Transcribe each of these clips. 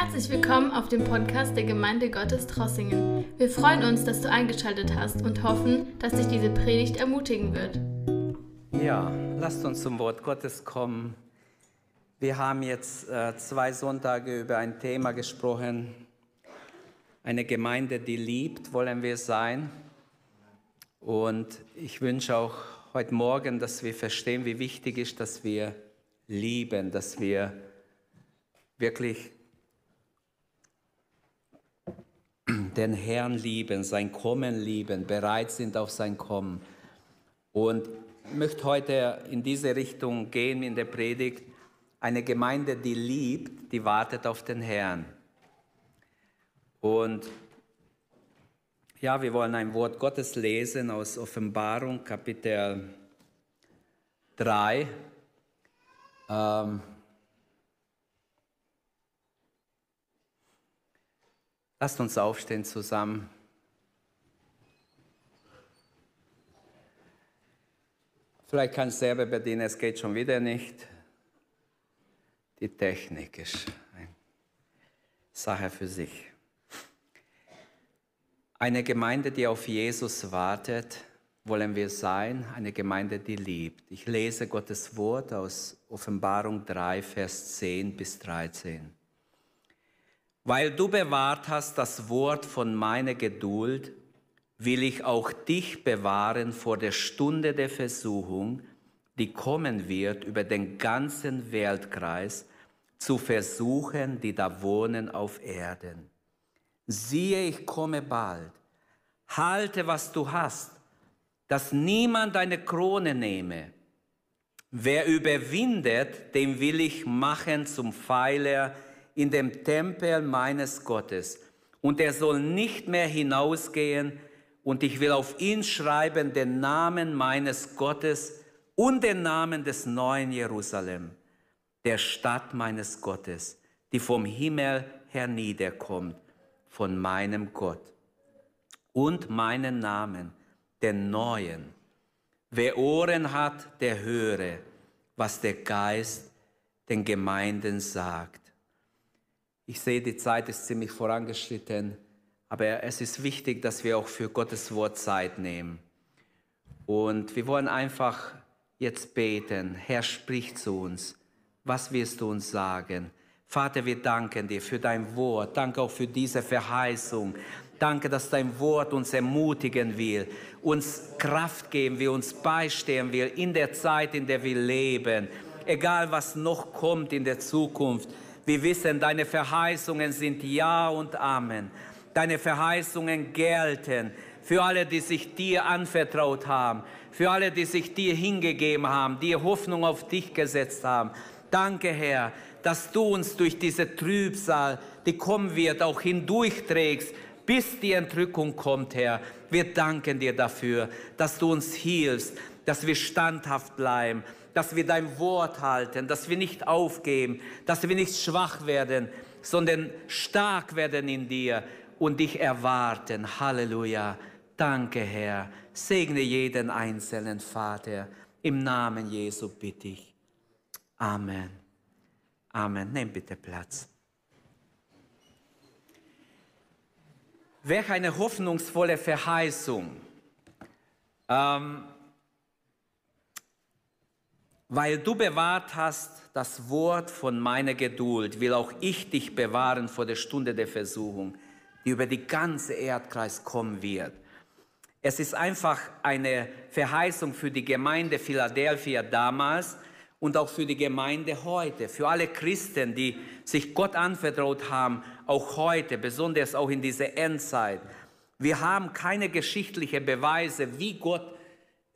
Herzlich willkommen auf dem Podcast der Gemeinde Gottes Trossingen. Wir freuen uns, dass du eingeschaltet hast und hoffen, dass dich diese Predigt ermutigen wird. Ja, lasst uns zum Wort Gottes kommen. Wir haben jetzt äh, zwei Sonntage über ein Thema gesprochen. Eine Gemeinde, die liebt, wollen wir sein. Und ich wünsche auch heute Morgen, dass wir verstehen, wie wichtig ist, dass wir lieben, dass wir wirklich den Herrn lieben, sein Kommen lieben, bereit sind auf sein Kommen. Und ich möchte heute in diese Richtung gehen in der Predigt. Eine Gemeinde, die liebt, die wartet auf den Herrn. Und ja, wir wollen ein Wort Gottes lesen aus Offenbarung, Kapitel 3. Ähm, Lasst uns aufstehen zusammen. Vielleicht kann es selber bedienen, es geht schon wieder nicht. Die Technik ist eine Sache für sich. Eine Gemeinde, die auf Jesus wartet, wollen wir sein, eine Gemeinde, die liebt. Ich lese Gottes Wort aus Offenbarung 3, Vers 10 bis 13. Weil du bewahrt hast das Wort von meiner Geduld, will ich auch dich bewahren vor der Stunde der Versuchung, die kommen wird über den ganzen Weltkreis, zu versuchen, die da wohnen auf Erden. Siehe, ich komme bald. Halte, was du hast, dass niemand deine Krone nehme. Wer überwindet, dem will ich machen zum Pfeiler in dem Tempel meines Gottes. Und er soll nicht mehr hinausgehen, und ich will auf ihn schreiben den Namen meines Gottes und den Namen des neuen Jerusalem, der Stadt meines Gottes, die vom Himmel herniederkommt, von meinem Gott. Und meinen Namen, den neuen. Wer Ohren hat, der höre, was der Geist den Gemeinden sagt. Ich sehe, die Zeit ist ziemlich vorangeschritten, aber es ist wichtig, dass wir auch für Gottes Wort Zeit nehmen. Und wir wollen einfach jetzt beten. Herr, sprich zu uns. Was wirst du uns sagen? Vater, wir danken dir für dein Wort. Danke auch für diese Verheißung. Danke, dass dein Wort uns ermutigen will, uns Kraft geben will, uns beistehen will in der Zeit, in der wir leben. Egal, was noch kommt in der Zukunft. Wir wissen, deine Verheißungen sind Ja und Amen. Deine Verheißungen gelten für alle, die sich dir anvertraut haben, für alle, die sich dir hingegeben haben, die Hoffnung auf dich gesetzt haben. Danke, Herr, dass du uns durch diese Trübsal, die kommen wird, auch hindurchträgst, bis die Entrückung kommt, Herr. Wir danken dir dafür, dass du uns hilfst, dass wir standhaft bleiben, dass wir dein Wort halten, dass wir nicht aufgeben, dass wir nicht schwach werden, sondern stark werden in dir und dich erwarten. Halleluja. Danke, Herr. Segne jeden einzelnen Vater. Im Namen Jesu bitte ich. Amen. Amen. Nimm bitte Platz. Welch eine hoffnungsvolle Verheißung. Ähm, weil du bewahrt hast das Wort von meiner Geduld, will auch ich dich bewahren vor der Stunde der Versuchung, die über die ganze Erdkreis kommen wird. Es ist einfach eine Verheißung für die Gemeinde Philadelphia damals und auch für die Gemeinde heute, für alle Christen, die sich Gott anvertraut haben, auch heute, besonders auch in dieser Endzeit. Wir haben keine geschichtlichen Beweise, wie Gott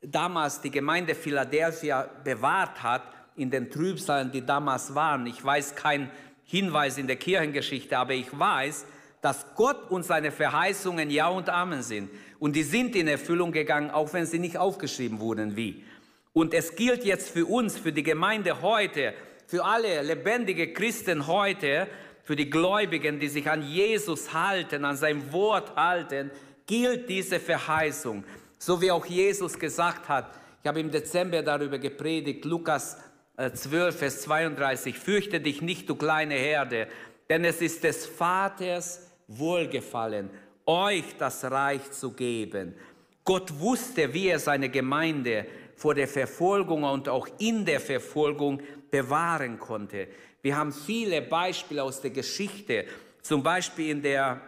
damals die Gemeinde Philadelphia bewahrt hat in den Trübsalen, die damals waren. Ich weiß keinen Hinweis in der Kirchengeschichte, aber ich weiß, dass Gott und seine Verheißungen Ja und Amen sind. Und die sind in Erfüllung gegangen, auch wenn sie nicht aufgeschrieben wurden wie. Und es gilt jetzt für uns, für die Gemeinde heute, für alle lebendige Christen heute, für die Gläubigen, die sich an Jesus halten, an sein Wort halten, gilt diese Verheißung. So wie auch Jesus gesagt hat, ich habe im Dezember darüber gepredigt, Lukas 12, äh, Vers 32, fürchte dich nicht, du kleine Herde, Denn es ist des Vaters Wohlgefallen, euch das Reich zu geben. Gott wusste, wie er seine Gemeinde vor der Verfolgung und auch in der Verfolgung bewahren konnte. Wir haben viele Beispiele aus der Geschichte, zum Beispiel in der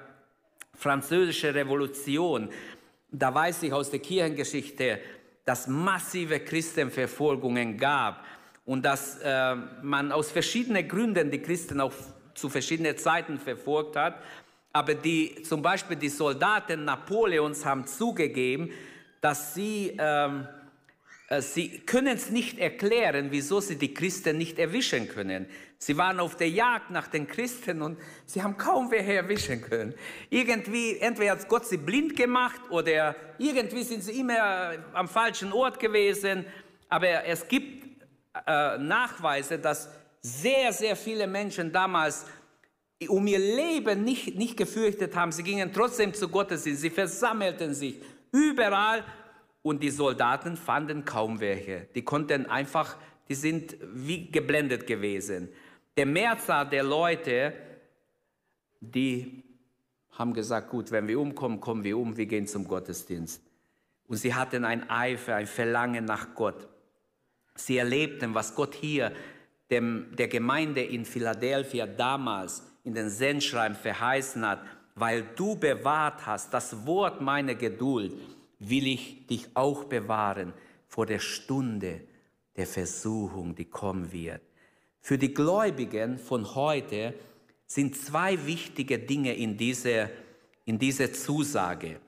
französischen Revolution. Da weiß ich aus der Kirchengeschichte, dass massive Christenverfolgungen gab und dass äh, man aus verschiedenen Gründen die Christen auch zu verschiedenen Zeiten verfolgt hat. Aber die, zum Beispiel die Soldaten Napoleons haben zugegeben, dass sie, ähm, äh, sie können es nicht erklären, wieso sie die Christen nicht erwischen können. Sie waren auf der Jagd nach den Christen und sie haben kaum wer erwischen können. Irgendwie, entweder hat Gott sie blind gemacht oder irgendwie sind sie immer am falschen Ort gewesen. Aber es gibt äh, Nachweise, dass sehr, sehr viele Menschen damals um ihr Leben nicht, nicht gefürchtet haben. Sie gingen trotzdem zu Gottesdienst, sie versammelten sich überall und die Soldaten fanden kaum welche. Die konnten einfach, die sind wie geblendet gewesen. Der Mehrzahl der Leute, die haben gesagt, gut, wenn wir umkommen, kommen wir um, wir gehen zum Gottesdienst. Und sie hatten ein Eifer, ein Verlangen nach Gott. Sie erlebten, was Gott hier dem, der Gemeinde in Philadelphia damals in den Sendschreiben verheißen hat, weil du bewahrt hast das Wort meiner Geduld, will ich dich auch bewahren vor der Stunde der Versuchung, die kommen wird. Für die Gläubigen von heute sind zwei wichtige Dinge in dieser in diese Zusage.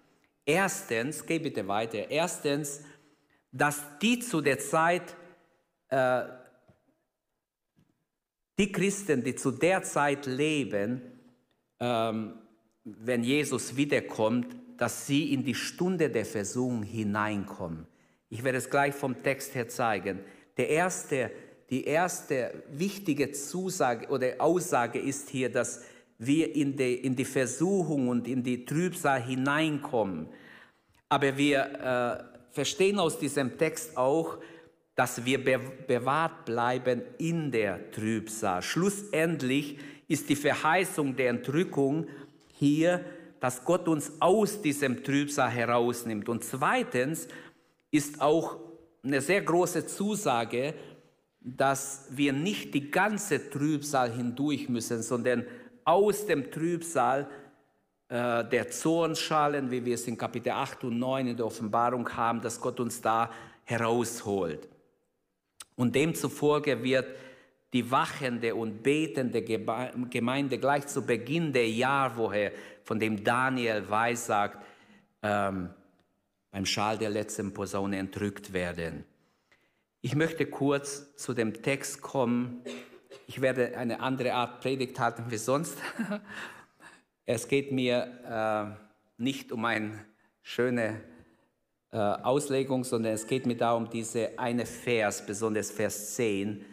Erstens, geh bitte weiter. Erstens, dass die zu der Zeit äh, die Christen, die zu der Zeit leben, ähm, wenn Jesus wiederkommt, dass sie in die Stunde der Versuchung hineinkommen. Ich werde es gleich vom Text her zeigen. Der erste, die erste wichtige Zusage oder Aussage ist hier, dass wir in die, in die Versuchung und in die Trübsal hineinkommen. Aber wir äh, verstehen aus diesem Text auch, dass wir bewahrt bleiben in der Trübsal. Schlussendlich ist die Verheißung der Entrückung hier, dass Gott uns aus diesem Trübsal herausnimmt. Und zweitens ist auch eine sehr große Zusage, dass wir nicht die ganze Trübsal hindurch müssen, sondern aus dem Trübsal äh, der Zornschalen, wie wir es in Kapitel 8 und 9 in der Offenbarung haben, dass Gott uns da herausholt. Und demzufolge wird die wachende und betende Gemeinde gleich zu Beginn der Jahrwoche, von dem Daniel weissagt, ähm, beim Schal der letzten Posaune entrückt werden. Ich möchte kurz zu dem Text kommen. Ich werde eine andere Art Predigt halten wie sonst. Es geht mir äh, nicht um eine schöne äh, Auslegung, sondern es geht mir darum, diese eine Vers, besonders Vers 10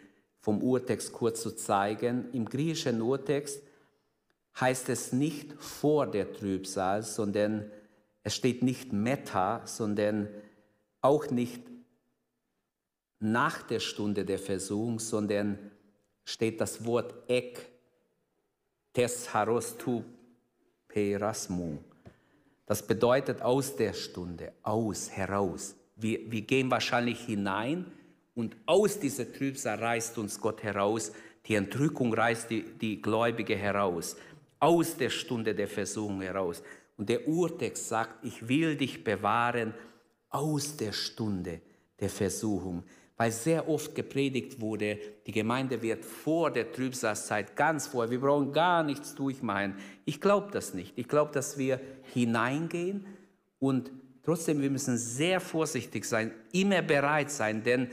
vom Urtext kurz zu zeigen. Im griechischen Urtext heißt es nicht vor der Trübsal, sondern es steht nicht meta, sondern auch nicht nach der Stunde der Versuchung, sondern steht das Wort ek, tes harostu perasmu. Das bedeutet aus der Stunde, aus, heraus. Wir, wir gehen wahrscheinlich hinein und aus dieser Trübsal reißt uns Gott heraus. Die Entrückung reißt die, die Gläubige heraus. Aus der Stunde der Versuchung heraus. Und der Urtext sagt, ich will dich bewahren aus der Stunde der Versuchung weil sehr oft gepredigt wurde, die Gemeinde wird vor der Trübsalzeit ganz vorher, wir brauchen gar nichts durchmachen. Ich glaube das nicht. Ich glaube, dass wir hineingehen und trotzdem, wir müssen sehr vorsichtig sein, immer bereit sein, denn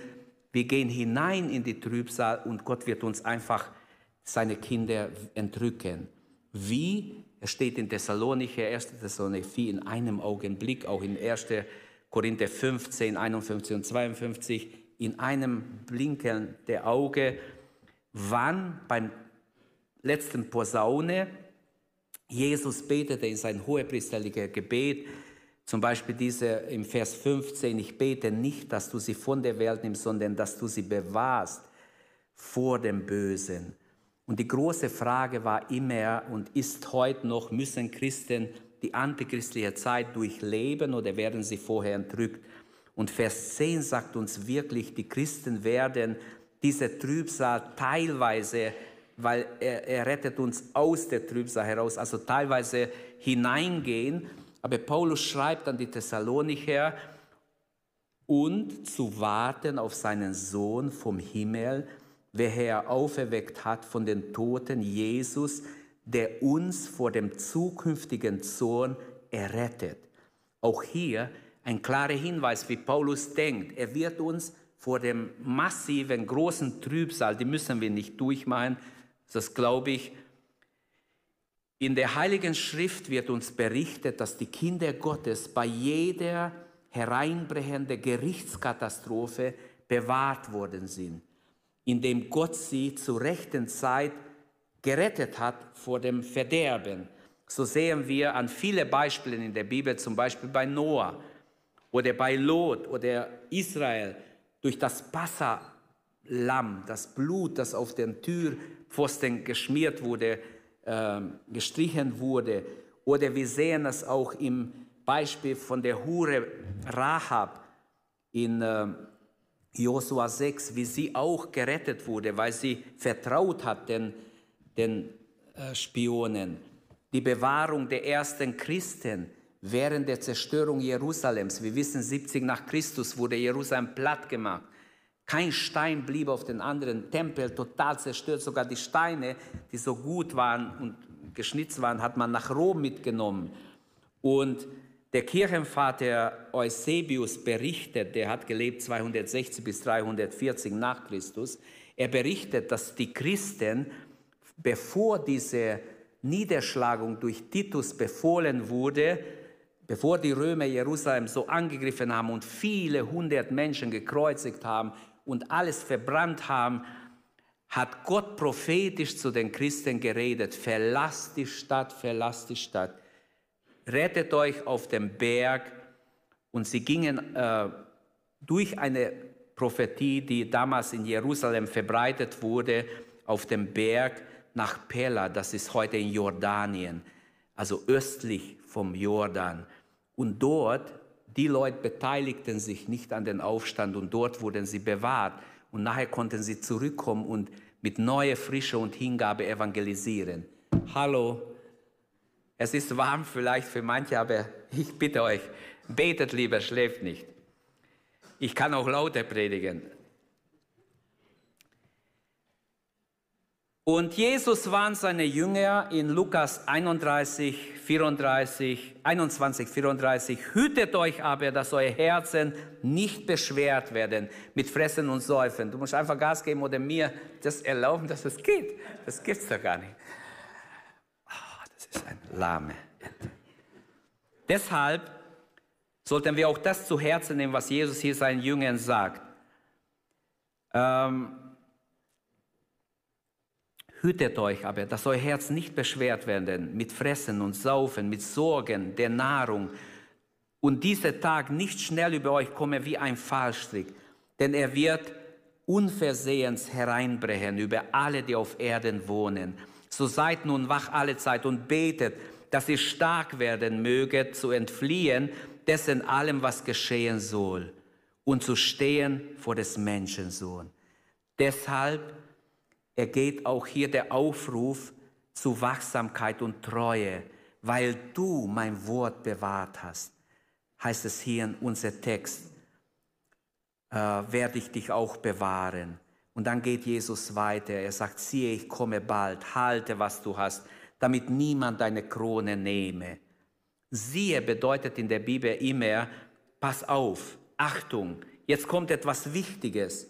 wir gehen hinein in die Trübsal und Gott wird uns einfach seine Kinder entrücken. Wie? Es steht in Thessalonicher, 1. Thessalonicher 4 in einem Augenblick, auch in 1. Korinther 15, 51 und 52 in einem Blinken der Auge, wann beim letzten Posaune Jesus betete in sein hohepriesterlicher Gebet, zum Beispiel diese im Vers 15, ich bete nicht, dass du sie von der Welt nimmst, sondern dass du sie bewahrst vor dem Bösen. Und die große Frage war immer und ist heute noch, müssen Christen die antichristliche Zeit durchleben oder werden sie vorher entrückt? Und Vers 10 sagt uns wirklich, die Christen werden diese Trübsal teilweise, weil er, er rettet uns aus der Trübsal heraus, also teilweise hineingehen. Aber Paulus schreibt an die Thessalonicher, und zu warten auf seinen Sohn vom Himmel, welcher er auferweckt hat von den Toten, Jesus, der uns vor dem zukünftigen Zorn errettet. Auch hier ein klarer Hinweis, wie Paulus denkt. Er wird uns vor dem massiven, großen Trübsal, die müssen wir nicht durchmachen, das glaube ich. In der Heiligen Schrift wird uns berichtet, dass die Kinder Gottes bei jeder hereinbrechende Gerichtskatastrophe bewahrt worden sind, indem Gott sie zur rechten Zeit gerettet hat vor dem Verderben. So sehen wir an viele Beispiele in der Bibel, zum Beispiel bei Noah oder bei Lot oder Israel, durch das Passa-Lamm, das Blut, das auf den Türpfosten geschmiert wurde, äh, gestrichen wurde. Oder wir sehen es auch im Beispiel von der Hure Rahab in äh, Josua 6, wie sie auch gerettet wurde, weil sie vertraut hat den, den äh, Spionen. Die Bewahrung der ersten Christen während der Zerstörung Jerusalems. Wir wissen, 70 nach Christus wurde Jerusalem platt gemacht. Kein Stein blieb auf den anderen Tempel, total zerstört. Sogar die Steine, die so gut waren und geschnitzt waren, hat man nach Rom mitgenommen. Und der Kirchenvater Eusebius berichtet, der hat gelebt 260 bis 340 nach Christus, er berichtet, dass die Christen, bevor diese Niederschlagung durch Titus befohlen wurde, bevor die Römer Jerusalem so angegriffen haben und viele hundert Menschen gekreuzigt haben und alles verbrannt haben, hat Gott prophetisch zu den Christen geredet, verlasst die Stadt, verlasst die Stadt rettet euch auf dem Berg. Und sie gingen äh, durch eine Prophetie, die damals in Jerusalem verbreitet wurde, auf dem Berg nach Pella, das ist heute in Jordanien, also östlich vom Jordan. Und dort, die Leute beteiligten sich nicht an den Aufstand und dort wurden sie bewahrt. Und nachher konnten sie zurückkommen und mit neuer Frische und Hingabe evangelisieren. Hallo, es ist warm vielleicht für manche, aber ich bitte euch, betet lieber, schläft nicht. Ich kann auch lauter predigen. Und Jesus waren seine Jünger in Lukas 31, 34, 21, 34. Hütet euch aber, dass eure Herzen nicht beschwert werden mit Fressen und Säufen. Du musst einfach Gas geben oder mir das erlauben, dass es geht. Das gibt's doch gar nicht ist ein lahme Ente. Deshalb sollten wir auch das zu Herzen nehmen, was Jesus hier seinen Jüngern sagt. Ähm, Hütet euch aber, dass euer Herz nicht beschwert werden mit Fressen und Saufen, mit Sorgen der Nahrung und dieser Tag nicht schnell über euch komme wie ein Fallstrick, denn er wird unversehens hereinbrechen über alle, die auf Erden wohnen. So seid nun wach alle Zeit und betet, dass ihr stark werden möget, zu entfliehen dessen allem, was geschehen soll, und zu stehen vor des Menschensohn. Deshalb ergeht auch hier der Aufruf zu Wachsamkeit und Treue, weil du mein Wort bewahrt hast, heißt es hier in unser Text, äh, werde ich dich auch bewahren. Und dann geht Jesus weiter. Er sagt, siehe, ich komme bald, halte, was du hast, damit niemand deine Krone nehme. Siehe bedeutet in der Bibel immer, pass auf, Achtung, jetzt kommt etwas Wichtiges.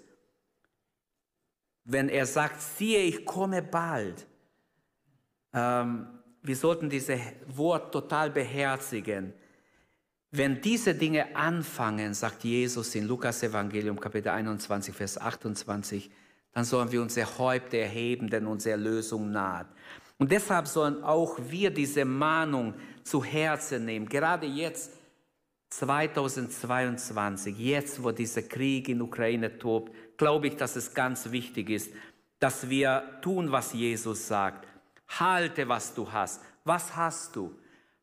Wenn er sagt, siehe, ich komme bald, ähm, wir sollten dieses Wort total beherzigen. Wenn diese Dinge anfangen, sagt Jesus in Lukas Evangelium Kapitel 21, Vers 28, dann sollen wir unsere Häupter erheben, denn unsere Erlösung naht. Und deshalb sollen auch wir diese Mahnung zu Herzen nehmen. Gerade jetzt, 2022, jetzt, wo dieser Krieg in Ukraine tobt, glaube ich, dass es ganz wichtig ist, dass wir tun, was Jesus sagt. Halte, was du hast. Was hast du?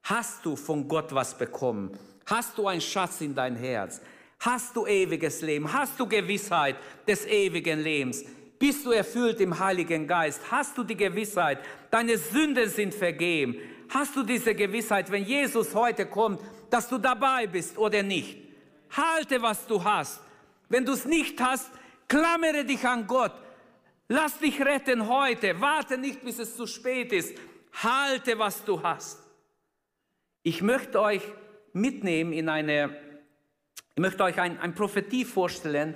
Hast du von Gott was bekommen? Hast du einen Schatz in dein Herz? Hast du ewiges Leben? Hast du Gewissheit des ewigen Lebens? Bist du erfüllt im Heiligen Geist? Hast du die Gewissheit, deine Sünden sind vergeben? Hast du diese Gewissheit, wenn Jesus heute kommt, dass du dabei bist oder nicht? Halte, was du hast. Wenn du es nicht hast, klammere dich an Gott. Lass dich retten heute. Warte nicht, bis es zu spät ist. Halte, was du hast. Ich möchte euch mitnehmen in eine, ich möchte euch ein, ein Prophetie vorstellen,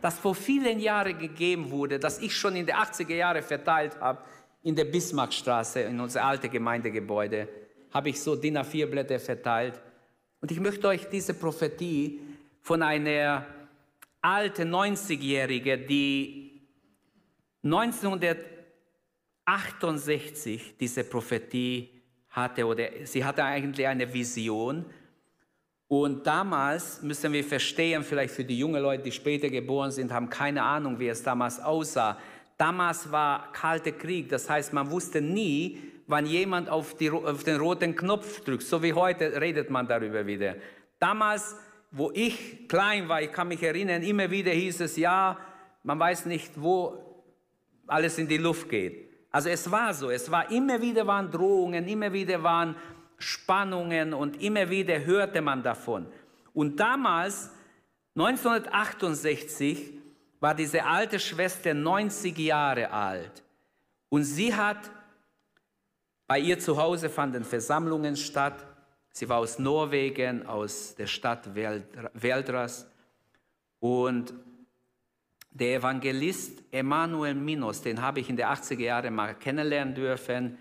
das vor vielen Jahren gegeben wurde, das ich schon in den 80er Jahren verteilt habe, in der Bismarckstraße, in unser alte Gemeindegebäude, habe ich so DIN A4 Blätter verteilt. Und ich möchte euch diese Prophetie von einer alten 90-Jährigen, die 1968 diese Prophetie hatte, oder sie hatte eigentlich eine Vision. Und damals müssen wir verstehen, vielleicht für die jungen Leute, die später geboren sind, haben keine Ahnung, wie es damals aussah. Damals war kalter Krieg, das heißt, man wusste nie, wann jemand auf, die, auf den roten Knopf drückt. So wie heute redet man darüber wieder. Damals, wo ich klein war, ich kann mich erinnern, immer wieder hieß es, ja, man weiß nicht, wo alles in die Luft geht. Also es war so, es war immer wieder waren Drohungen, immer wieder waren Spannungen und immer wieder hörte man davon. Und damals, 1968, war diese alte Schwester 90 Jahre alt und sie hat, bei ihr zu Hause fanden Versammlungen statt. Sie war aus Norwegen, aus der Stadt Veldras und der Evangelist Emanuel Minos, den habe ich in den 80er Jahren mal kennenlernen dürfen,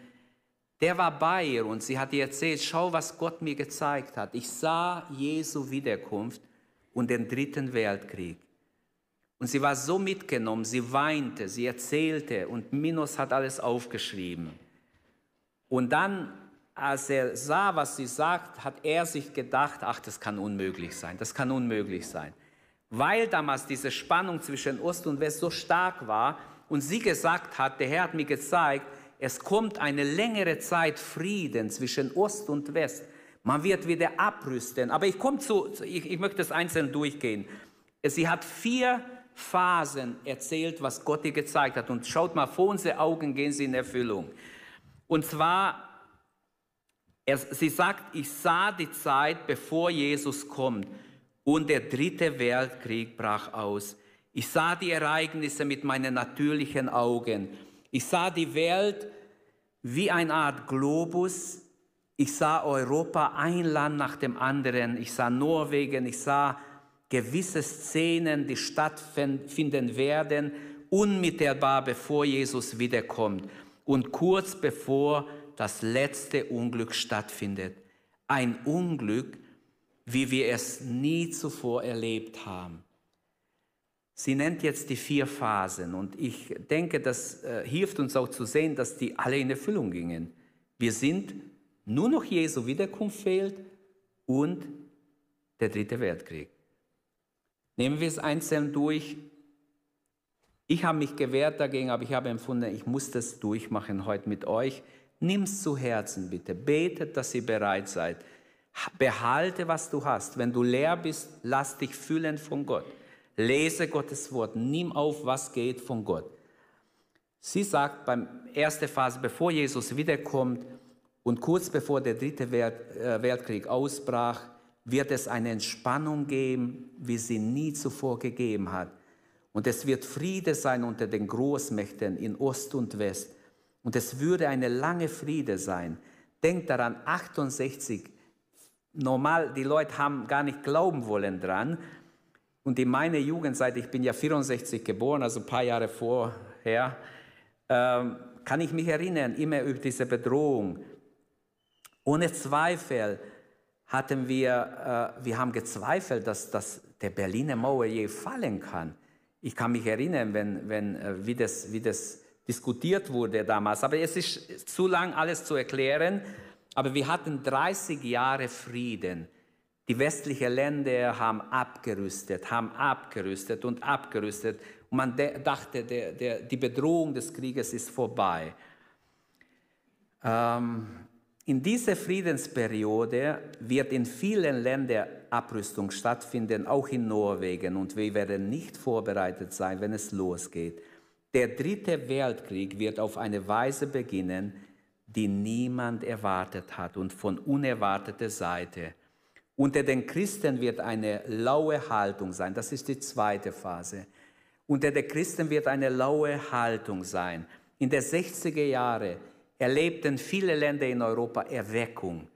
der war bei ihr und sie hat ihr erzählt, schau, was Gott mir gezeigt hat. Ich sah Jesu Wiederkunft und den dritten Weltkrieg. Und sie war so mitgenommen, sie weinte, sie erzählte und Minos hat alles aufgeschrieben. Und dann, als er sah, was sie sagt, hat er sich gedacht, ach, das kann unmöglich sein, das kann unmöglich sein weil damals diese Spannung zwischen Ost und West so stark war und sie gesagt hat, der Herr hat mir gezeigt, es kommt eine längere Zeit Frieden zwischen Ost und West. Man wird wieder abrüsten. Aber ich komme zu, ich, ich möchte es einzeln durchgehen. Sie hat vier Phasen erzählt, was Gott ihr gezeigt hat. Und schaut mal, vor unsere Augen gehen sie in Erfüllung. Und zwar, sie sagt, ich sah die Zeit, bevor Jesus kommt und der dritte Weltkrieg brach aus. Ich sah die Ereignisse mit meinen natürlichen Augen. Ich sah die Welt wie eine Art Globus. Ich sah Europa ein Land nach dem anderen. Ich sah Norwegen. Ich sah gewisse Szenen, die stattfinden werden, unmittelbar bevor Jesus wiederkommt und kurz bevor das letzte Unglück stattfindet. Ein Unglück, wie wir es nie zuvor erlebt haben. Sie nennt jetzt die vier Phasen und ich denke, das äh, hilft uns auch zu sehen, dass die alle in Erfüllung gingen. Wir sind, nur noch Jesu Wiederkunft fehlt und der dritte Weltkrieg. Nehmen wir es einzeln durch. Ich habe mich gewehrt dagegen, aber ich habe empfunden, ich muss das durchmachen heute mit euch. Nimm es zu Herzen bitte. Betet, dass ihr bereit seid. Behalte, was du hast. Wenn du leer bist, lass dich füllen von Gott. Lese Gottes Wort. Nimm auf, was geht von Gott. Sie sagt beim ersten Phase, bevor Jesus wiederkommt und kurz bevor der dritte äh, Weltkrieg ausbrach, wird es eine Entspannung geben, wie sie nie zuvor gegeben hat. Und es wird Friede sein unter den Großmächten in Ost und West. Und es würde eine lange Friede sein. Denkt daran, 68 normal, die Leute haben gar nicht glauben wollen dran. Und in meiner Jugendzeit, ich bin ja 64 geboren, also ein paar Jahre vorher, ähm, kann ich mich erinnern, immer über diese Bedrohung. Ohne Zweifel hatten wir, äh, wir haben gezweifelt, dass, dass der Berliner Mauer je fallen kann. Ich kann mich erinnern, wenn, wenn, äh, wie, das, wie das diskutiert wurde damals. Aber es ist zu lang, alles zu erklären. Aber wir hatten 30 Jahre Frieden Die westlichen Länder haben abgerüstet, haben abgerüstet und abgerüstet. Und man dachte, der, der, die Bedrohung des Krieges ist vorbei. Ähm, in dieser Friedensperiode wird in vielen Ländern Abrüstung stattfinden, auch in Norwegen. Und wir werden nicht vorbereitet sein, wenn es losgeht. Der dritte Weltkrieg wird auf eine Weise beginnen, die niemand erwartet hat und von unerwarteter Seite. Unter den Christen wird eine laue Haltung sein. Das ist die zweite Phase. Unter den Christen wird eine laue Haltung sein. In den 60er Jahren erlebten viele Länder in Europa Erweckung,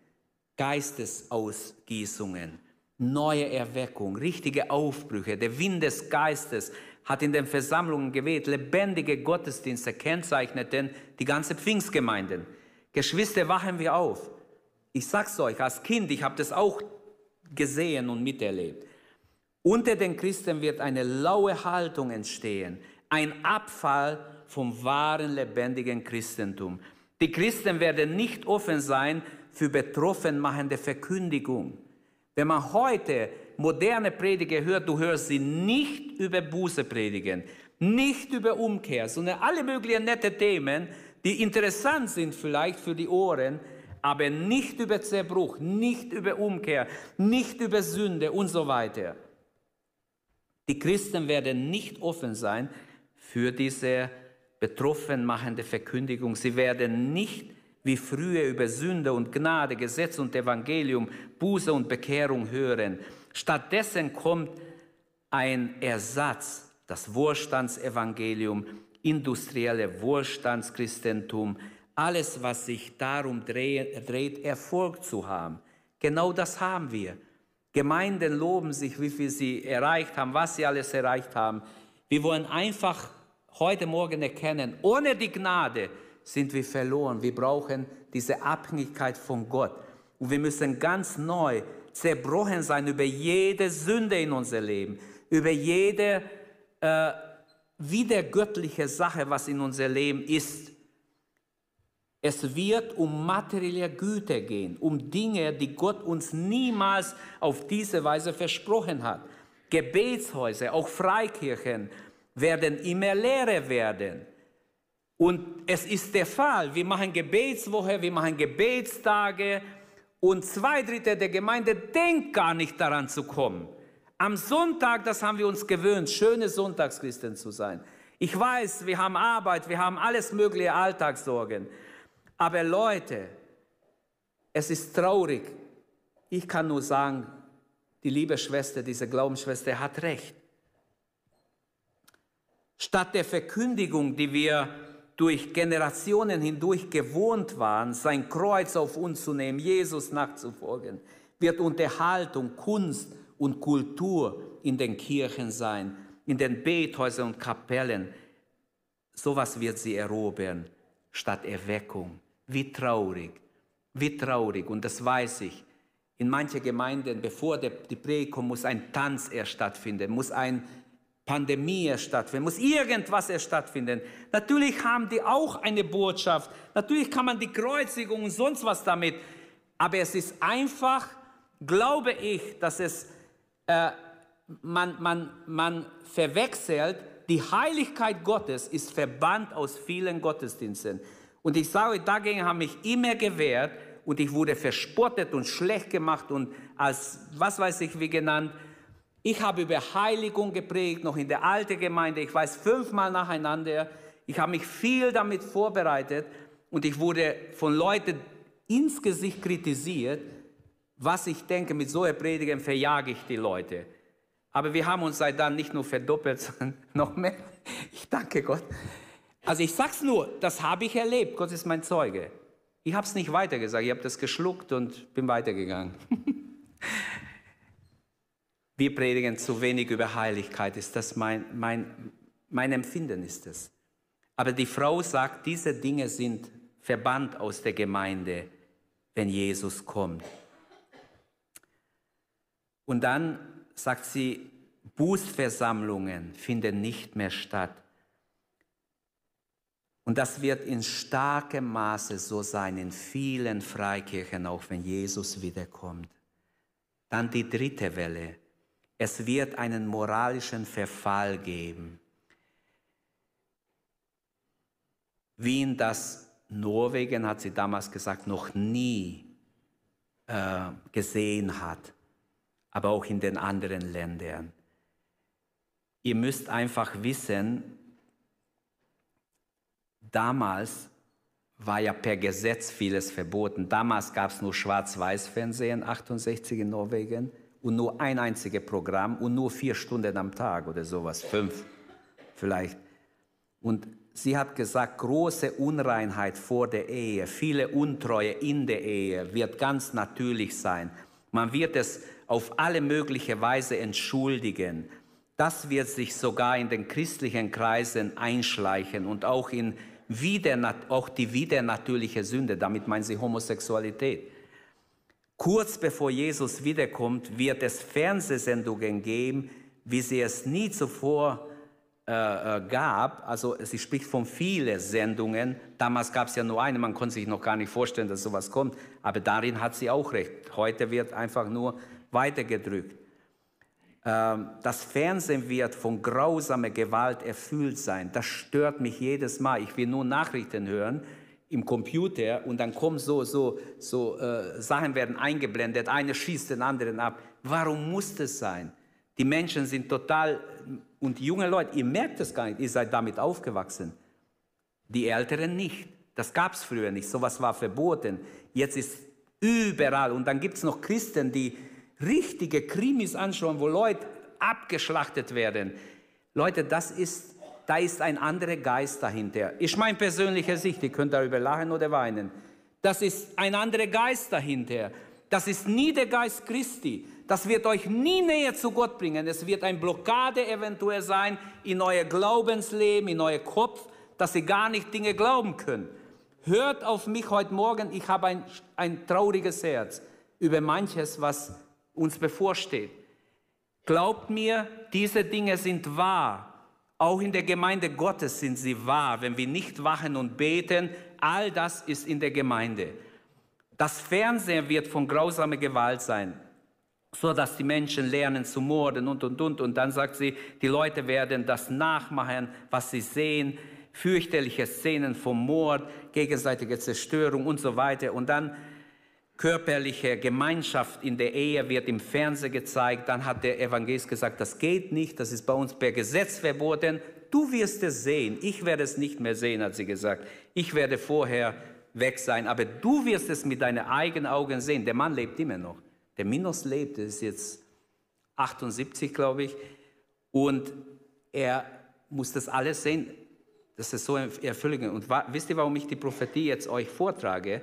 Geistesausgießungen, neue Erweckung, richtige Aufbrüche. Der Wind des Geistes hat in den Versammlungen geweht. Lebendige Gottesdienste kennzeichneten die ganze Pfingstgemeinden. Geschwister, wachen wir auf. Ich sag's euch, als Kind, ich habe das auch gesehen und miterlebt. Unter den Christen wird eine laue Haltung entstehen, ein Abfall vom wahren, lebendigen Christentum. Die Christen werden nicht offen sein für betroffen machende Verkündigung. Wenn man heute moderne Prediger hört, du hörst sie nicht über Buße predigen, nicht über Umkehr, sondern alle möglichen nette Themen, die interessant sind vielleicht für die Ohren, aber nicht über Zerbruch, nicht über Umkehr, nicht über Sünde und so weiter. Die Christen werden nicht offen sein für diese betroffen machende Verkündigung. Sie werden nicht wie früher über Sünde und Gnade, Gesetz und Evangelium, Buße und Bekehrung hören. Stattdessen kommt ein Ersatz, das Wohlstandsevangelium, industrielle Wohlstandschristentum, alles, was sich darum dreht, Erfolg zu haben. Genau das haben wir. Gemeinden loben sich, wie viel sie erreicht haben, was sie alles erreicht haben. Wir wollen einfach heute Morgen erkennen, ohne die Gnade sind wir verloren. Wir brauchen diese Abhängigkeit von Gott. Und wir müssen ganz neu zerbrochen sein über jede Sünde in unser Leben, über jede äh, wiedergöttliche Sache, was in unser Leben ist. Es wird um materielle Güter gehen, um Dinge, die Gott uns niemals auf diese Weise versprochen hat. Gebetshäuser, auch Freikirchen werden immer leerer werden. Und es ist der Fall, wir machen Gebetswoche, wir machen Gebetstage und zwei Drittel der Gemeinde denkt gar nicht daran zu kommen. Am Sonntag, das haben wir uns gewöhnt, schöne Sonntagschristen zu sein. Ich weiß, wir haben Arbeit, wir haben alles mögliche Alltagssorgen. Aber Leute, es ist traurig. Ich kann nur sagen, die liebe Schwester, diese Glaubensschwester hat recht. Statt der Verkündigung, die wir durch Generationen hindurch gewohnt waren, sein Kreuz auf uns zu nehmen, Jesus nachzufolgen, wird Unterhaltung, Kunst und Kultur in den Kirchen sein, in den Bethäusern und Kapellen. Sowas wird sie erobern, statt Erweckung. Wie traurig, wie traurig. Und das weiß ich. In manchen Gemeinden, bevor die Predigt kommt, muss ein Tanz erst stattfinden, muss ein Pandemie stattfinden, muss irgendwas erst stattfinden. Natürlich haben die auch eine Botschaft. Natürlich kann man die Kreuzigung und sonst was damit. Aber es ist einfach, glaube ich, dass es, äh, man, man, man verwechselt, die Heiligkeit Gottes ist verbannt aus vielen Gottesdiensten. Und ich sage, dagegen habe ich immer gewehrt und ich wurde verspottet und schlecht gemacht und als, was weiß ich wie genannt, ich habe über Heiligung geprägt, noch in der alten Gemeinde. Ich weiß fünfmal nacheinander. Ich habe mich viel damit vorbereitet und ich wurde von Leuten ins Gesicht kritisiert. Was ich denke, mit so einer Predigen verjage ich die Leute. Aber wir haben uns seit dann nicht nur verdoppelt, sondern noch mehr. Ich danke Gott. Also ich sag's nur, das habe ich erlebt. Gott ist mein Zeuge. Ich habe es nicht weitergesagt. Ich habe das geschluckt und bin weitergegangen. Wir predigen zu wenig über Heiligkeit, ist das mein, mein, mein Empfinden ist es. Aber die Frau sagt, diese Dinge sind verbannt aus der Gemeinde, wenn Jesus kommt. Und dann sagt sie, Bußversammlungen finden nicht mehr statt. Und das wird in starkem Maße so sein in vielen Freikirchen, auch wenn Jesus wiederkommt. Dann die dritte Welle. Es wird einen moralischen Verfall geben. Wien, das Norwegen, hat sie damals gesagt, noch nie äh, gesehen hat, aber auch in den anderen Ländern. Ihr müsst einfach wissen, damals war ja per Gesetz vieles verboten. Damals gab es nur Schwarz-Weiß-Fernsehen, 68 in Norwegen, und nur ein einziges Programm und nur vier Stunden am Tag oder sowas, fünf vielleicht. Und sie hat gesagt, große Unreinheit vor der Ehe, viele Untreue in der Ehe wird ganz natürlich sein. Man wird es auf alle mögliche Weise entschuldigen. Das wird sich sogar in den christlichen Kreisen einschleichen und auch in wieder, auch die widernatürliche Sünde, damit meinen sie Homosexualität. Kurz bevor Jesus wiederkommt, wird es Fernsehsendungen geben, wie sie es nie zuvor äh, äh, gab. Also sie spricht von vielen Sendungen. Damals gab es ja nur eine, man konnte sich noch gar nicht vorstellen, dass sowas kommt. Aber darin hat sie auch recht. Heute wird einfach nur weitergedrückt. Ähm, das Fernsehen wird von grausamer Gewalt erfüllt sein. Das stört mich jedes Mal. Ich will nur Nachrichten hören im Computer und dann kommen so, so, so äh, Sachen werden eingeblendet. Einer schießt den anderen ab. Warum muss das sein? Die Menschen sind total, und die jungen Leute, ihr merkt es gar nicht, ihr seid damit aufgewachsen. Die Älteren nicht. Das gab es früher nicht. Sowas war verboten. Jetzt ist überall. Und dann gibt es noch Christen, die richtige Krimis anschauen, wo Leute abgeschlachtet werden. Leute, das ist, da ist ein anderer Geist dahinter. Ist meine persönliche Sicht, ihr könnt darüber lachen oder weinen. Das ist ein anderer Geist dahinter. Das ist nie der Geist Christi. Das wird euch nie näher zu Gott bringen. Es wird eine Blockade eventuell sein in euer Glaubensleben, in euer Kopf, dass ihr gar nicht Dinge glauben könnt. Hört auf mich heute Morgen, ich habe ein, ein trauriges Herz über manches, was uns bevorsteht. Glaubt mir, diese Dinge sind wahr. Auch in der Gemeinde Gottes sind sie wahr. Wenn wir nicht wachen und beten, all das ist in der Gemeinde. Das Fernsehen wird von grausamer Gewalt sein, so dass die Menschen lernen zu morden und und und. Und dann sagt sie, die Leute werden das nachmachen, was sie sehen. Fürchterliche Szenen vom Mord, gegenseitige Zerstörung und so weiter. Und dann körperliche Gemeinschaft in der Ehe wird im Fernsehen gezeigt. Dann hat der Evangelist gesagt, das geht nicht, das ist bei uns per Gesetz verboten. Du wirst es sehen. Ich werde es nicht mehr sehen, hat sie gesagt. Ich werde vorher weg sein, aber du wirst es mit deinen eigenen Augen sehen. Der Mann lebt immer noch. Der Minos lebt, er ist jetzt 78, glaube ich. Und er muss das alles sehen. Das ist so erfüllend. Und wisst ihr, warum ich die Prophetie jetzt euch vortrage?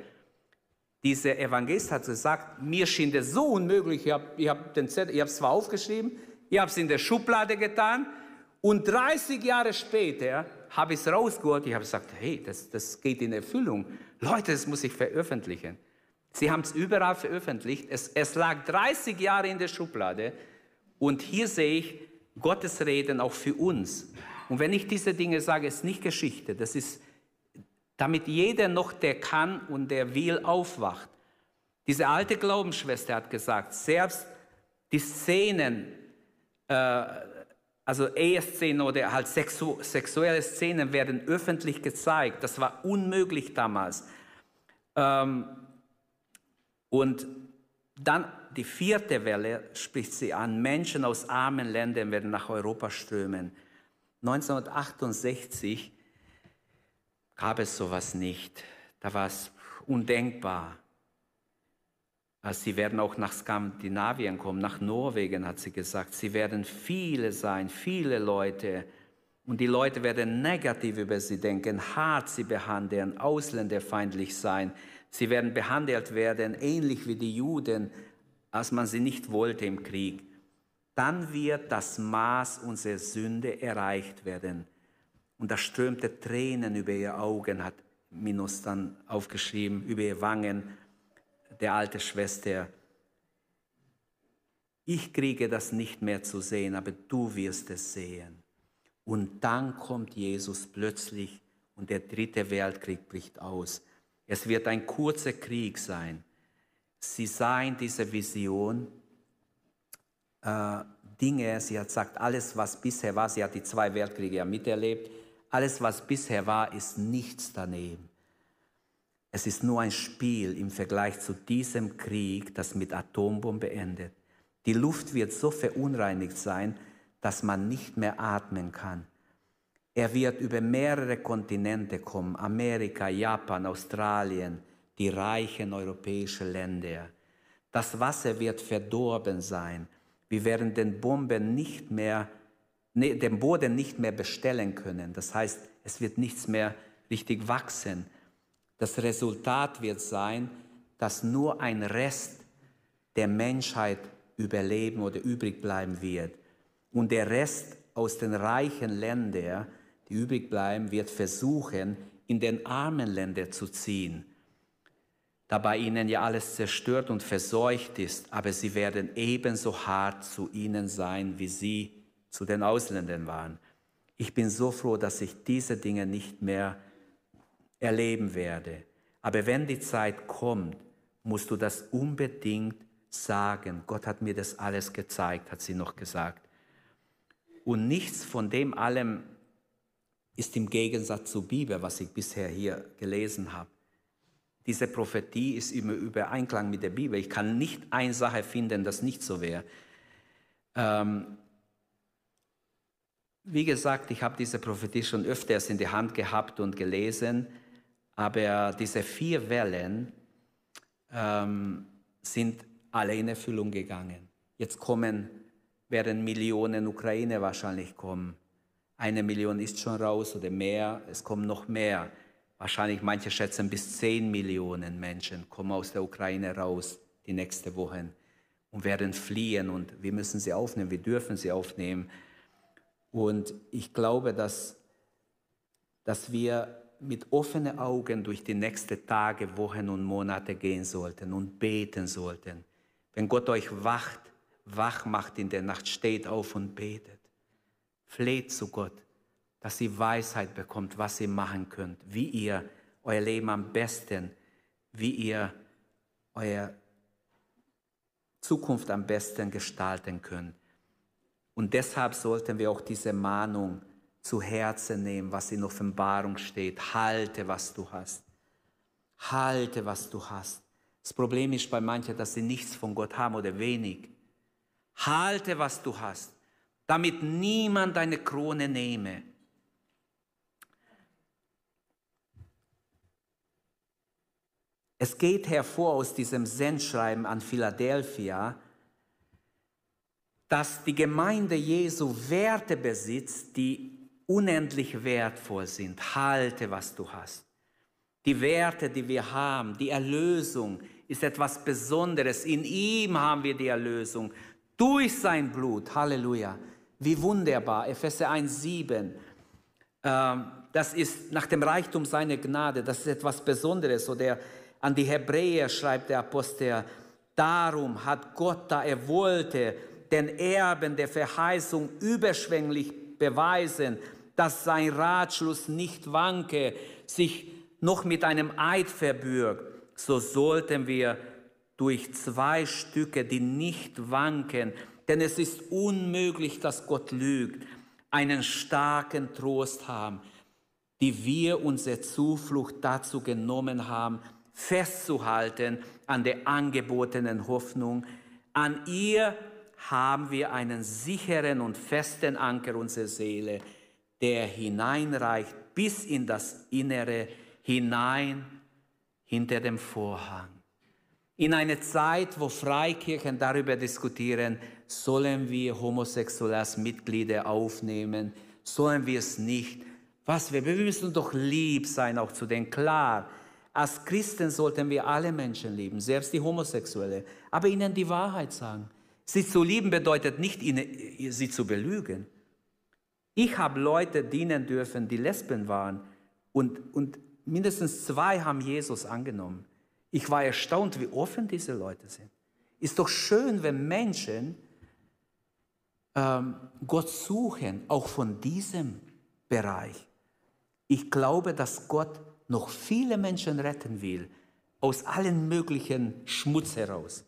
Dieser Evangelist hat gesagt, mir schien das so unmöglich, ich habe ich hab es zwar aufgeschrieben, ich habe es in der Schublade getan und 30 Jahre später habe ich es rausgeholt, ich habe gesagt, hey, das, das geht in Erfüllung. Leute, das muss ich veröffentlichen. Sie haben es überall veröffentlicht. Es, es lag 30 Jahre in der Schublade und hier sehe ich Gottes Reden auch für uns. Und wenn ich diese Dinge sage, ist nicht Geschichte, das ist damit jeder noch, der kann und der will, aufwacht. Diese alte Glaubensschwester hat gesagt, selbst die Szenen, äh, also Eheszenen oder halt sexu sexuelle Szenen werden öffentlich gezeigt. Das war unmöglich damals. Ähm, und dann die vierte Welle spricht sie an. Menschen aus armen Ländern werden nach Europa strömen. 1968 gab es sowas nicht. Da war es undenkbar. Sie werden auch nach Skandinavien kommen, nach Norwegen, hat sie gesagt. Sie werden viele sein, viele Leute. Und die Leute werden negativ über sie denken, hart sie behandeln, ausländerfeindlich sein. Sie werden behandelt werden, ähnlich wie die Juden, als man sie nicht wollte im Krieg. Dann wird das Maß unserer Sünde erreicht werden. Und da strömte Tränen über ihre Augen, hat Minus dann aufgeschrieben, über ihre Wangen, der alte Schwester. Ich kriege das nicht mehr zu sehen, aber du wirst es sehen. Und dann kommt Jesus plötzlich und der dritte Weltkrieg bricht aus. Es wird ein kurzer Krieg sein. Sie sah in dieser Vision äh, Dinge, sie hat gesagt, alles, was bisher war, sie hat die zwei Weltkriege ja miterlebt, alles, was bisher war, ist nichts daneben. Es ist nur ein Spiel im Vergleich zu diesem Krieg, das mit Atombombe endet. Die Luft wird so verunreinigt sein, dass man nicht mehr atmen kann. Er wird über mehrere Kontinente kommen, Amerika, Japan, Australien, die reichen europäischen Länder. Das Wasser wird verdorben sein. Wir werden den Bomben nicht mehr, den Boden nicht mehr bestellen können. Das heißt, es wird nichts mehr richtig wachsen. Das Resultat wird sein, dass nur ein Rest der Menschheit überleben oder übrig bleiben wird. Und der Rest aus den reichen Ländern, die übrig bleiben, wird versuchen, in den armen Ländern zu ziehen. Da bei ihnen ja alles zerstört und verseucht ist, aber sie werden ebenso hart zu ihnen sein, wie sie zu den Ausländern waren. Ich bin so froh, dass ich diese Dinge nicht mehr erleben werde. Aber wenn die Zeit kommt, musst du das unbedingt sagen. Gott hat mir das alles gezeigt, hat sie noch gesagt. Und nichts von dem allem ist im Gegensatz zur Bibel, was ich bisher hier gelesen habe. Diese Prophetie ist immer über Einklang mit der Bibel. Ich kann nicht eine Sache finden, das nicht so wäre. Ähm, wie gesagt, ich habe diese Prophetie schon öfters in die Hand gehabt und gelesen, aber diese vier Wellen ähm, sind alle in Erfüllung gegangen. Jetzt kommen, werden Millionen Ukraine wahrscheinlich kommen. Eine Million ist schon raus oder mehr, es kommen noch mehr. Wahrscheinlich manche schätzen bis zehn Millionen Menschen kommen aus der Ukraine raus die nächste Wochen und werden fliehen und wir müssen sie aufnehmen, wir dürfen sie aufnehmen. Und ich glaube, dass, dass wir mit offenen Augen durch die nächsten Tage, Wochen und Monate gehen sollten und beten sollten. Wenn Gott euch wacht, wach macht in der Nacht, steht auf und betet. Fleht zu Gott dass ihr Weisheit bekommt, was ihr machen könnt, wie ihr euer Leben am besten, wie ihr eure Zukunft am besten gestalten könnt. Und deshalb sollten wir auch diese Mahnung zu Herzen nehmen, was in Offenbarung steht. Halte, was du hast. Halte, was du hast. Das Problem ist bei manchen, dass sie nichts von Gott haben oder wenig. Halte, was du hast, damit niemand deine Krone nehme. Es geht hervor aus diesem Sendschreiben an Philadelphia, dass die Gemeinde Jesu Werte besitzt, die unendlich wertvoll sind. Halte, was du hast. Die Werte, die wir haben, die Erlösung ist etwas Besonderes. In ihm haben wir die Erlösung. Durch sein Blut. Halleluja. Wie wunderbar. Epheser 1,7. Ähm, das ist nach dem Reichtum seiner Gnade. Das ist etwas Besonderes. Oder an die Hebräer schreibt der Apostel, darum hat Gott, da er wollte, den Erben der Verheißung überschwänglich beweisen, dass sein Ratschluss nicht wanke, sich noch mit einem Eid verbürgt, so sollten wir durch zwei Stücke, die nicht wanken, denn es ist unmöglich, dass Gott lügt, einen starken Trost haben, die wir unsere Zuflucht dazu genommen haben, festzuhalten an der angebotenen Hoffnung. An ihr haben wir einen sicheren und festen Anker unserer Seele, der hineinreicht bis in das Innere, hinein hinter dem Vorhang. In eine Zeit, wo Freikirchen darüber diskutieren, sollen wir Homosexuelle als Mitglieder aufnehmen, sollen wir es nicht. Was wir, wir müssen doch lieb sein, auch zu den klar. Als Christen sollten wir alle Menschen lieben, selbst die Homosexuelle, aber ihnen die Wahrheit sagen. Sie zu lieben bedeutet nicht, sie zu belügen. Ich habe Leute dienen dürfen, die Lesben waren und, und mindestens zwei haben Jesus angenommen. Ich war erstaunt, wie offen diese Leute sind. Ist doch schön, wenn Menschen ähm, Gott suchen, auch von diesem Bereich. Ich glaube, dass Gott noch viele Menschen retten will, aus allen möglichen Schmutz heraus.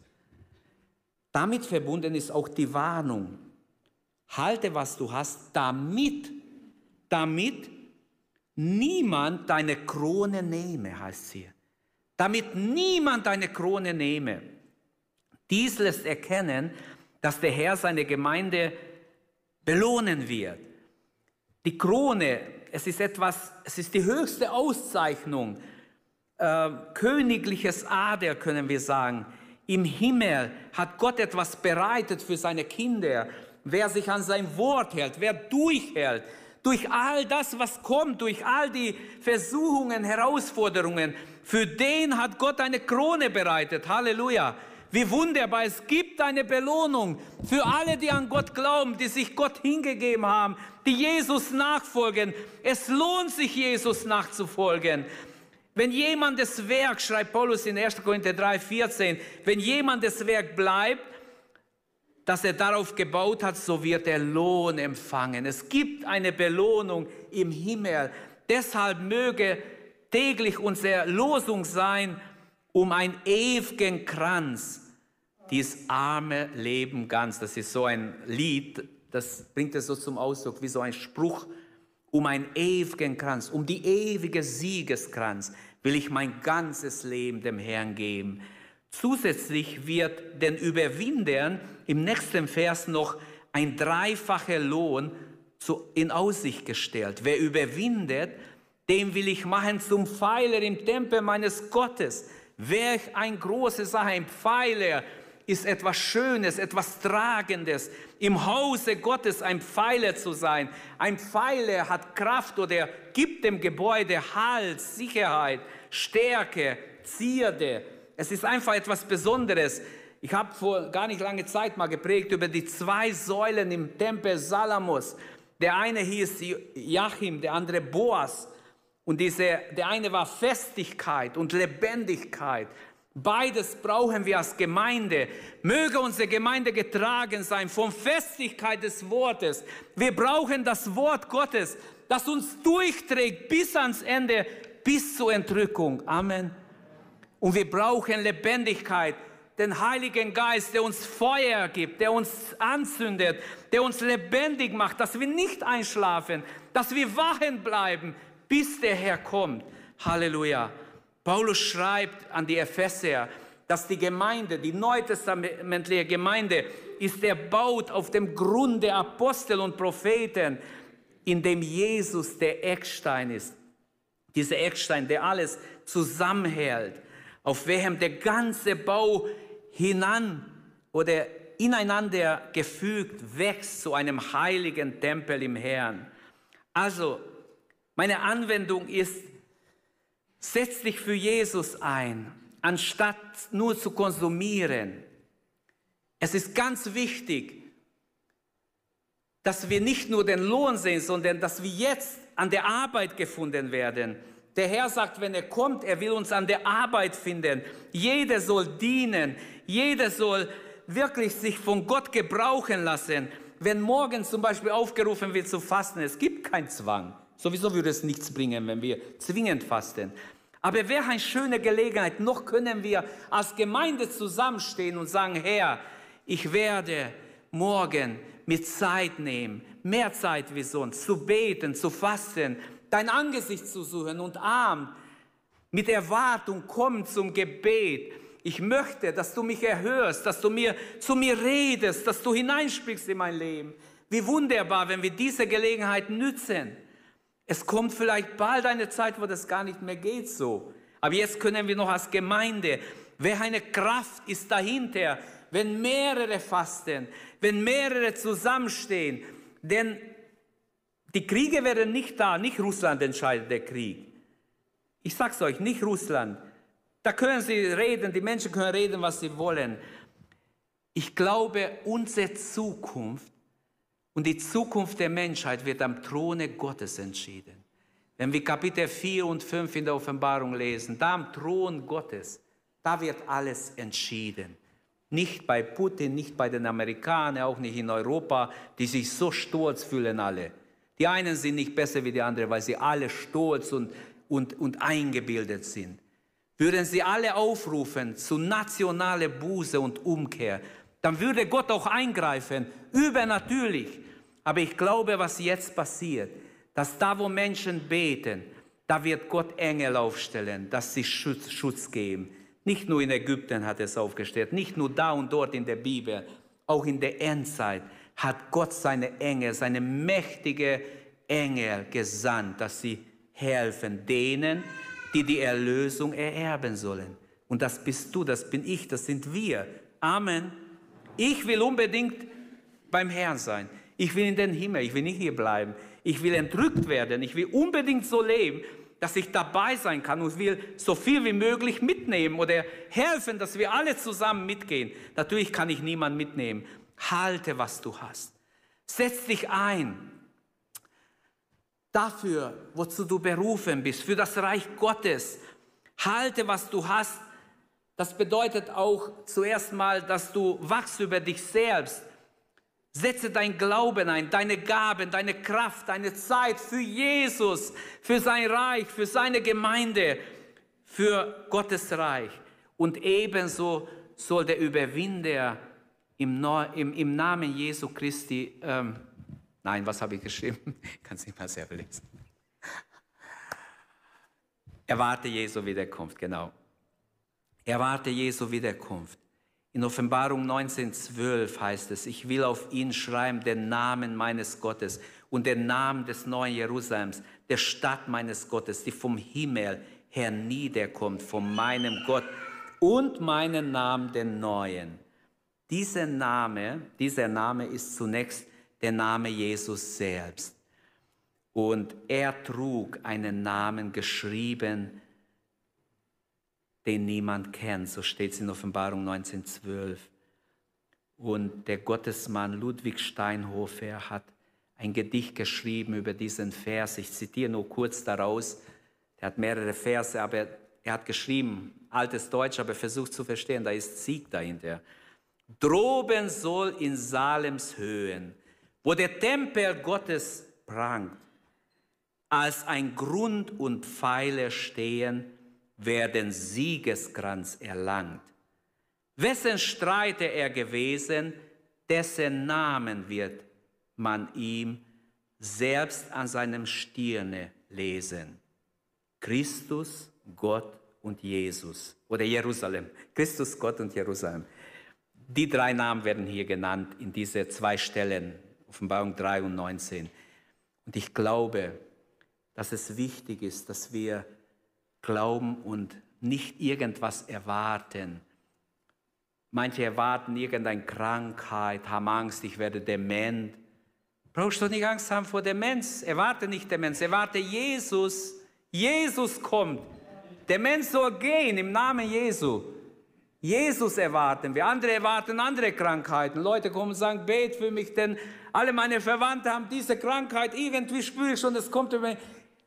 Damit verbunden ist auch die Warnung. Halte, was du hast, damit, damit niemand deine Krone nehme, heißt es hier. Damit niemand deine Krone nehme. Dies lässt erkennen, dass der Herr seine Gemeinde belohnen wird. Die Krone, es ist etwas, es ist die höchste Auszeichnung, äh, königliches Ader können wir sagen. Im Himmel hat Gott etwas bereitet für seine Kinder. Wer sich an sein Wort hält, wer durchhält, durch all das, was kommt, durch all die Versuchungen, Herausforderungen, für den hat Gott eine Krone bereitet. Halleluja. Wie wunderbar, es gibt eine Belohnung für alle, die an Gott glauben, die sich Gott hingegeben haben, die Jesus nachfolgen. Es lohnt sich, Jesus nachzufolgen. Wenn jemand das Werk, schreibt Paulus in 1. Korinther 3, 14, wenn jemand das Werk bleibt, das er darauf gebaut hat, so wird er Lohn empfangen. Es gibt eine Belohnung im Himmel. Deshalb möge täglich unsere Losung sein, um ein ewigen Kranz, dieses arme Leben ganz. Das ist so ein Lied, das bringt es so zum Ausdruck, wie so ein Spruch, um einen ewigen Kranz, um die ewige Siegeskranz will ich mein ganzes Leben dem Herrn geben. Zusätzlich wird den Überwindern im nächsten Vers noch ein dreifacher Lohn in Aussicht gestellt. Wer überwindet, dem will ich machen zum Pfeiler im Tempel meines Gottes. Welch ein große Sache, ein Pfeiler ist etwas Schönes, etwas Tragendes. Im Hause Gottes ein Pfeiler zu sein. Ein Pfeiler hat Kraft oder gibt dem Gebäude Halt, Sicherheit, Stärke, Zierde. Es ist einfach etwas Besonderes. Ich habe vor gar nicht lange Zeit mal geprägt über die zwei Säulen im Tempel Salamos. Der eine hieß Joachim, der andere Boas. Und diese, der eine war Festigkeit und Lebendigkeit. Beides brauchen wir als Gemeinde. Möge unsere Gemeinde getragen sein von Festigkeit des Wortes. Wir brauchen das Wort Gottes, das uns durchträgt bis ans Ende, bis zur Entrückung. Amen. Und wir brauchen Lebendigkeit, den Heiligen Geist, der uns Feuer gibt, der uns anzündet, der uns lebendig macht, dass wir nicht einschlafen, dass wir wachen bleiben, bis der Herr kommt. Halleluja. Paulus schreibt an die Epheser, dass die Gemeinde, die neutestamentliche Gemeinde, ist erbaut auf dem Grund der Apostel und Propheten, in dem Jesus der Eckstein ist. Dieser Eckstein, der alles zusammenhält auf welchem der ganze Bau hinan oder ineinander gefügt wächst zu einem heiligen Tempel im Herrn. Also, meine Anwendung ist, setz dich für Jesus ein, anstatt nur zu konsumieren. Es ist ganz wichtig, dass wir nicht nur den Lohn sehen, sondern dass wir jetzt an der Arbeit gefunden werden. Der Herr sagt, wenn er kommt, er will uns an der Arbeit finden. Jeder soll dienen. Jeder soll wirklich sich von Gott gebrauchen lassen. Wenn morgen zum Beispiel aufgerufen wird zu fasten, es gibt keinen Zwang. Sowieso würde es nichts bringen, wenn wir zwingend fasten. Aber wäre eine schöne Gelegenheit, noch können wir als Gemeinde zusammenstehen und sagen, Herr, ich werde morgen mit Zeit nehmen, mehr Zeit wie sonst, zu beten, zu fasten, dein Angesicht zu suchen und arm mit Erwartung kommen zum Gebet. Ich möchte, dass du mich erhörst, dass du mir zu mir redest, dass du hineinsprichst in mein Leben. Wie wunderbar, wenn wir diese Gelegenheit nützen. Es kommt vielleicht bald eine Zeit, wo das gar nicht mehr geht so. Aber jetzt können wir noch als Gemeinde, eine Kraft ist dahinter, wenn mehrere fasten, wenn mehrere zusammenstehen. Denn die Kriege wären nicht da, nicht Russland entscheidet der Krieg. Ich sag's euch, nicht Russland. Da können sie reden, die Menschen können reden, was sie wollen. Ich glaube, unsere Zukunft und die Zukunft der Menschheit wird am Throne Gottes entschieden. Wenn wir Kapitel 4 und 5 in der Offenbarung lesen, da am Thron Gottes, da wird alles entschieden. Nicht bei Putin, nicht bei den Amerikanern, auch nicht in Europa, die sich so stolz fühlen alle. Die einen sind nicht besser wie die anderen, weil sie alle stolz und, und, und eingebildet sind. Würden sie alle aufrufen zu nationaler Buße und Umkehr, dann würde Gott auch eingreifen, übernatürlich. Aber ich glaube, was jetzt passiert, dass da, wo Menschen beten, da wird Gott Engel aufstellen, dass sie Schutz, Schutz geben. Nicht nur in Ägypten hat es aufgestellt, nicht nur da und dort in der Bibel, auch in der Endzeit hat Gott seine Engel, seine mächtige Engel gesandt, dass sie helfen denen, die die Erlösung ererben sollen. Und das bist du, das bin ich, das sind wir. Amen. Ich will unbedingt beim Herrn sein. Ich will in den Himmel, ich will nicht hier bleiben. Ich will entrückt werden. Ich will unbedingt so leben, dass ich dabei sein kann und will so viel wie möglich mitnehmen oder helfen, dass wir alle zusammen mitgehen. Natürlich kann ich niemand mitnehmen. Halte, was du hast. Setz dich ein dafür, wozu du berufen bist, für das Reich Gottes. Halte, was du hast. Das bedeutet auch zuerst mal, dass du wachst über dich selbst. Setze dein Glauben ein, deine Gaben, deine Kraft, deine Zeit für Jesus, für sein Reich, für seine Gemeinde, für Gottes Reich. Und ebenso soll der Überwinder im, im, im Namen Jesu Christi ähm, Nein, was habe ich geschrieben? Ich kann es nicht mal selber lesen. Erwarte Jesu Wiederkunft, genau. Erwarte Jesu Wiederkunft. In Offenbarung 19,12 heißt es, ich will auf ihn schreiben den Namen meines Gottes und den Namen des neuen Jerusalems, der Stadt meines Gottes, die vom Himmel her niederkommt, von meinem Gott und meinen Namen, den neuen. Dieser Name, dieser Name ist zunächst der Name Jesus selbst. Und er trug einen Namen geschrieben, den niemand kennt. So steht es in Offenbarung 1912. Und der Gottesmann Ludwig Steinhofer hat ein Gedicht geschrieben über diesen Vers. Ich zitiere nur kurz daraus. Er hat mehrere Verse, aber er hat geschrieben, altes Deutsch, aber versucht zu verstehen, da ist Sieg dahinter. Droben soll in Salems Höhen wo der Tempel Gottes prangt, als ein Grund und Pfeiler stehen, werden Siegeskranz erlangt. Wessen Streiter er gewesen, dessen Namen wird man ihm selbst an seinem Stirne lesen. Christus, Gott und Jesus oder Jerusalem. Christus, Gott und Jerusalem. Die drei Namen werden hier genannt in diese zwei Stellen Offenbarung 3 und 19. Und ich glaube, dass es wichtig ist, dass wir glauben und nicht irgendwas erwarten. Manche erwarten irgendeine Krankheit, haben Angst, ich werde dement. Brauchst du nicht Angst haben vor Demenz? Erwarte nicht Demenz, erwarte Jesus. Jesus kommt. Demenz soll gehen im Namen Jesu. Jesus erwarten wir. Andere erwarten andere Krankheiten. Leute kommen und sagen, bet für mich, denn alle meine Verwandten haben diese Krankheit. Irgendwie spüre ich schon, das kommt über mich.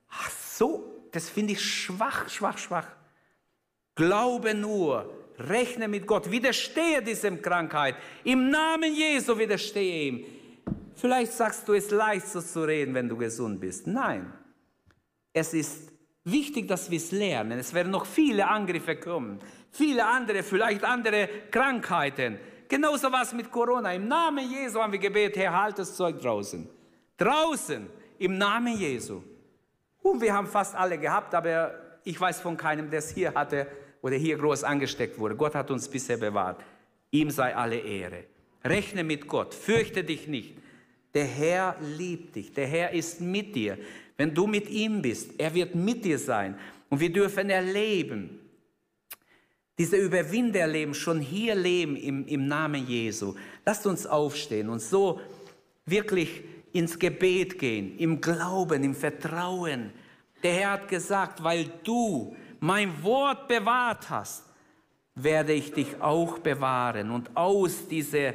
Ach so, das finde ich schwach, schwach, schwach. Glaube nur, rechne mit Gott, widerstehe diesem Krankheit. Im Namen Jesu widerstehe ihm. Vielleicht sagst du, es ist leicht so zu reden, wenn du gesund bist. Nein, es ist wichtig, dass wir es lernen. Es werden noch viele Angriffe kommen viele andere, vielleicht andere Krankheiten. Genauso was mit Corona. Im Namen Jesu haben wir gebetet, Herr, halt das Zeug draußen. Draußen, im Namen Jesu. Und wir haben fast alle gehabt, aber ich weiß von keinem, der es hier hatte oder hier groß angesteckt wurde. Gott hat uns bisher bewahrt. Ihm sei alle Ehre. Rechne mit Gott, fürchte dich nicht. Der Herr liebt dich, der Herr ist mit dir. Wenn du mit ihm bist, er wird mit dir sein. Und wir dürfen erleben, diese Überwinder leben, schon hier leben im, im Namen Jesu. Lasst uns aufstehen und so wirklich ins Gebet gehen, im Glauben, im Vertrauen. Der Herr hat gesagt, weil du mein Wort bewahrt hast, werde ich dich auch bewahren und aus dieser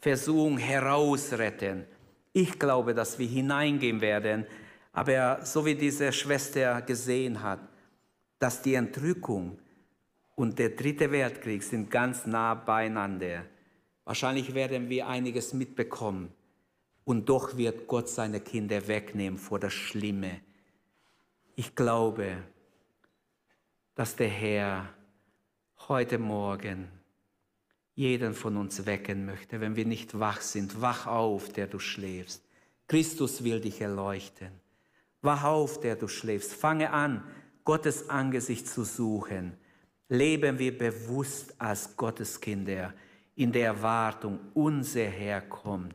Versuchung herausretten. Ich glaube, dass wir hineingehen werden, aber so wie diese Schwester gesehen hat, dass die Entrückung und der dritte Weltkrieg sind ganz nah beieinander. Wahrscheinlich werden wir einiges mitbekommen. Und doch wird Gott seine Kinder wegnehmen vor das Schlimme. Ich glaube, dass der Herr heute Morgen jeden von uns wecken möchte, wenn wir nicht wach sind. Wach auf, der du schläfst. Christus will dich erleuchten. Wach auf, der du schläfst. Fange an, Gottes Angesicht zu suchen. Leben wir bewusst als Gotteskinder in der Erwartung, unser Herr kommt.